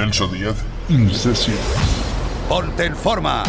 Celso Díaz, In Session. Ponte en forma.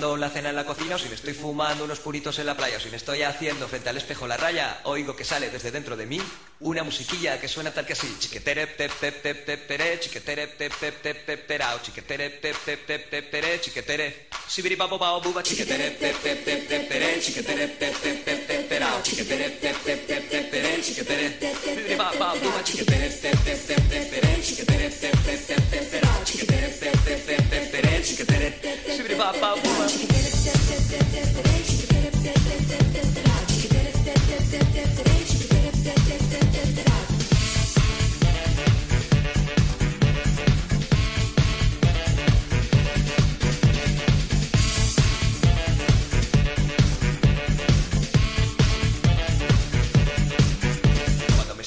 Guisando la cena en la cocina o si me estoy fumando unos puritos en la playa o si me estoy haciendo frente al espejo la raya, oigo que sale desde dentro de mí una musiquilla que suena tal que así. Chiquetere pep pep pep pep pere, chiquetere pep pep pep pep perao, chiquetere pep pep pep pep pere, chiquetere. Sibiri babo bao buba, chiquetere pep pep pep pep pere, chiquetere pep pep pep pep perao, chiquetere pep pep pep pep pere, chiquetere. Sibiri babo bao buba, chiquetere pep pep pep pep pere, chiquetere pep pep pep pep perao, chiquetere pep pep pep pep pere, Shibbity-bop-bop-boom.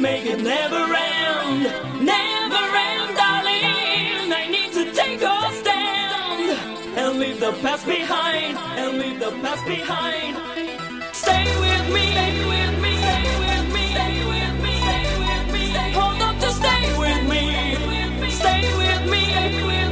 make it never end, never end, darling. I need to take a stand and leave the past behind, and leave the past behind. Stay with me, stay with me, stay with me, stay with me, stay with me. Hold up to stay with me, stay with me, stay with me.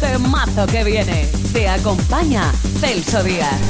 Temazo que viene. Te acompaña Celso Díaz.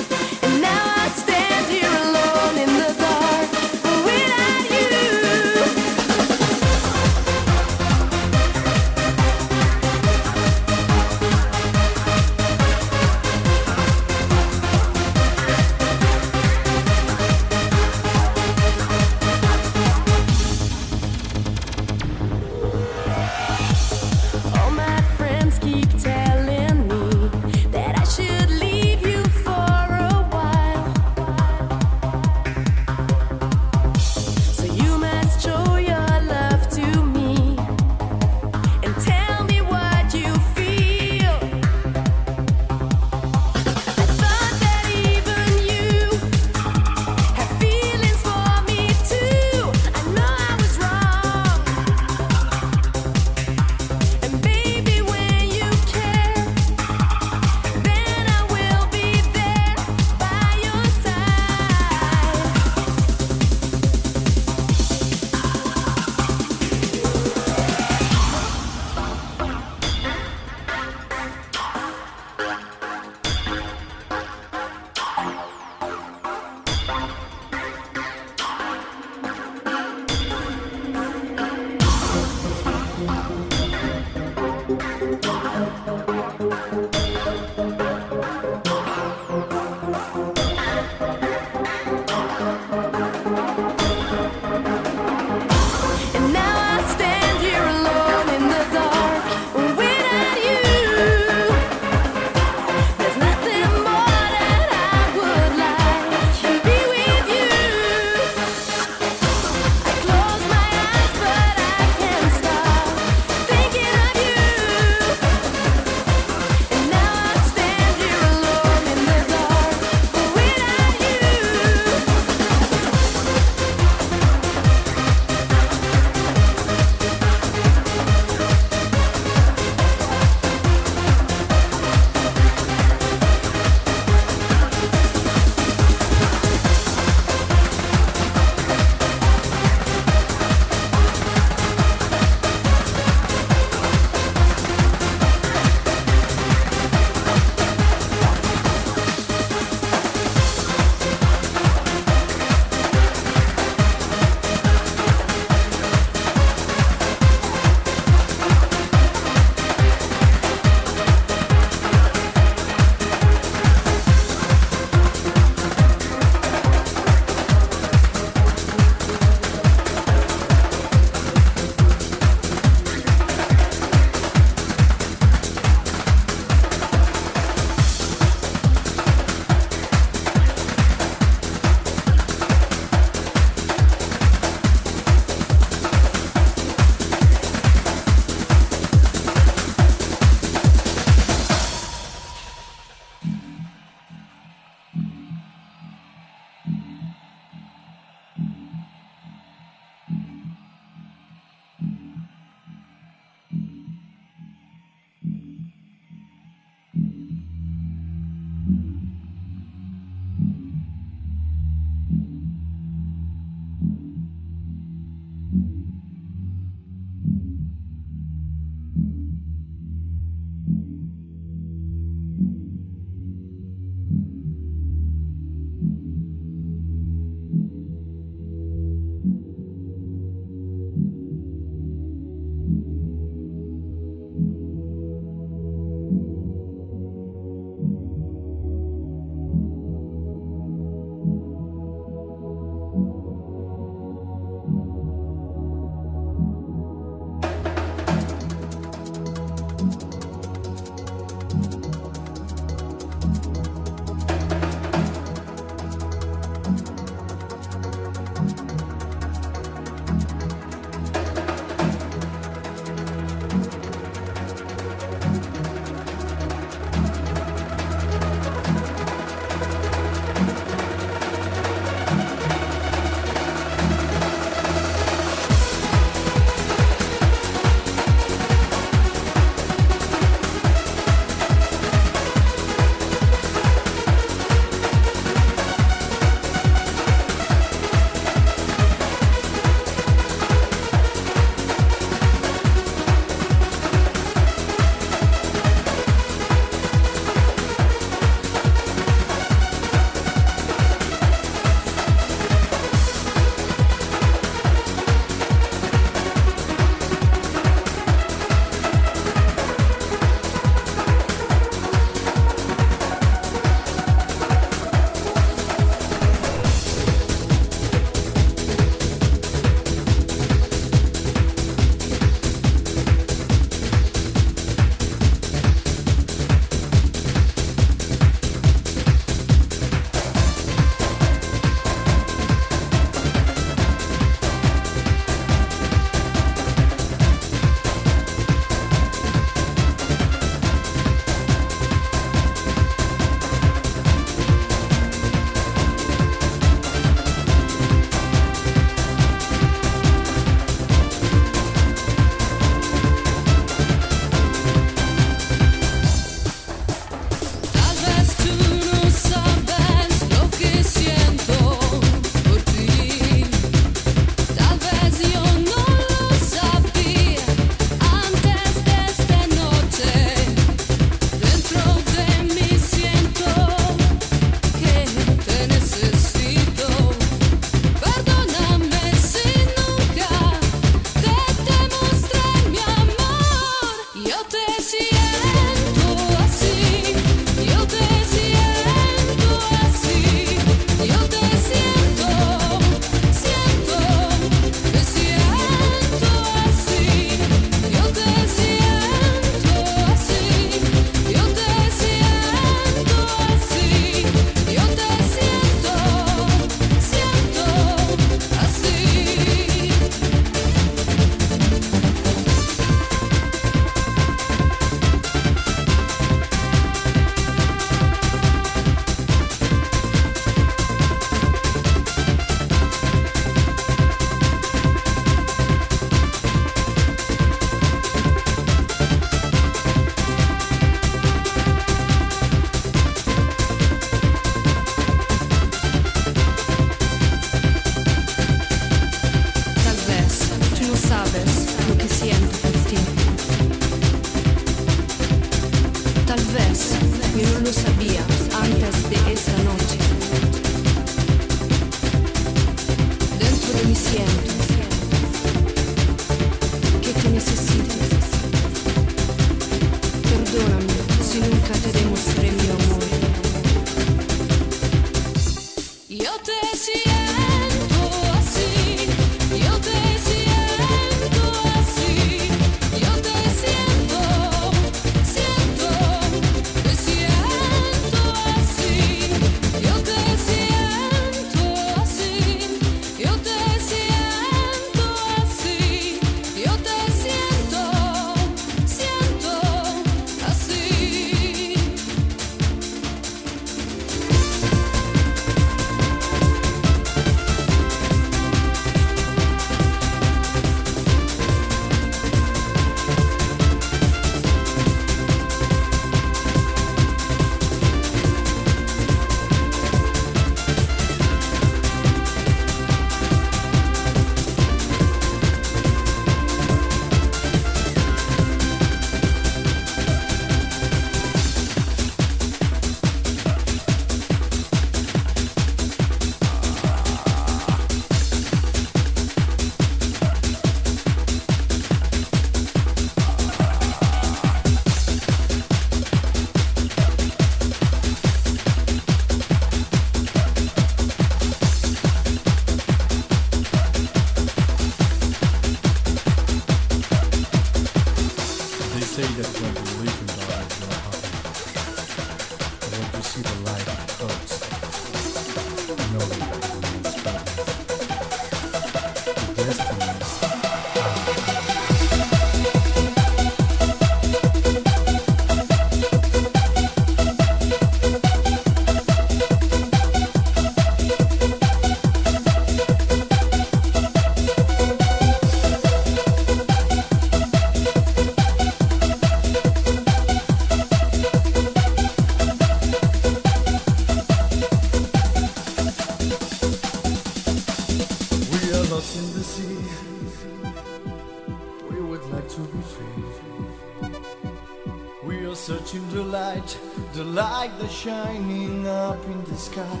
Are searching the light, the light that's shining up in the sky.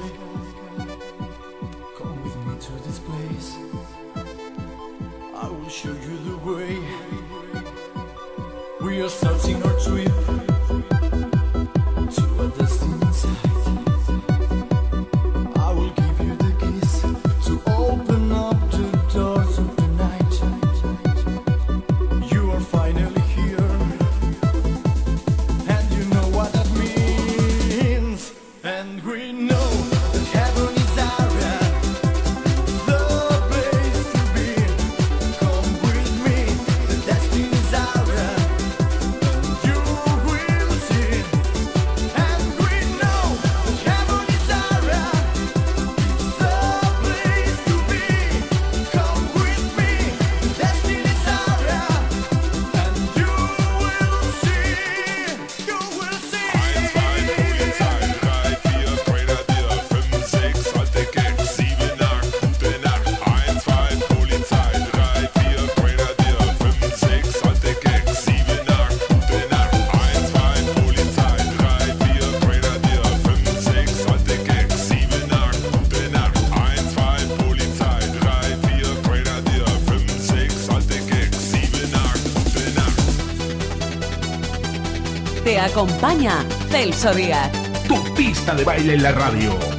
Come with me to this place. I will show you the way. We are starting our trip acompaña Celso Díaz. Tu pista de baile en la radio.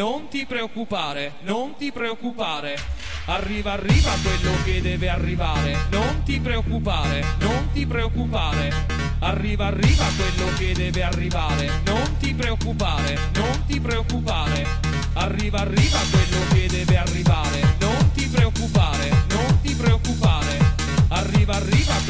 non ti preoccupare, non ti preoccupare. Arriva, arriva quello che deve arrivare, non ti preoccupare, non ti preoccupare. Arriva, arriva quello che deve arrivare, non ti preoccupare, non ti preoccupare. Arriva, arriva quello che deve arrivare, non ti preoccupare, non ti preoccupare. Arriva, arriva quello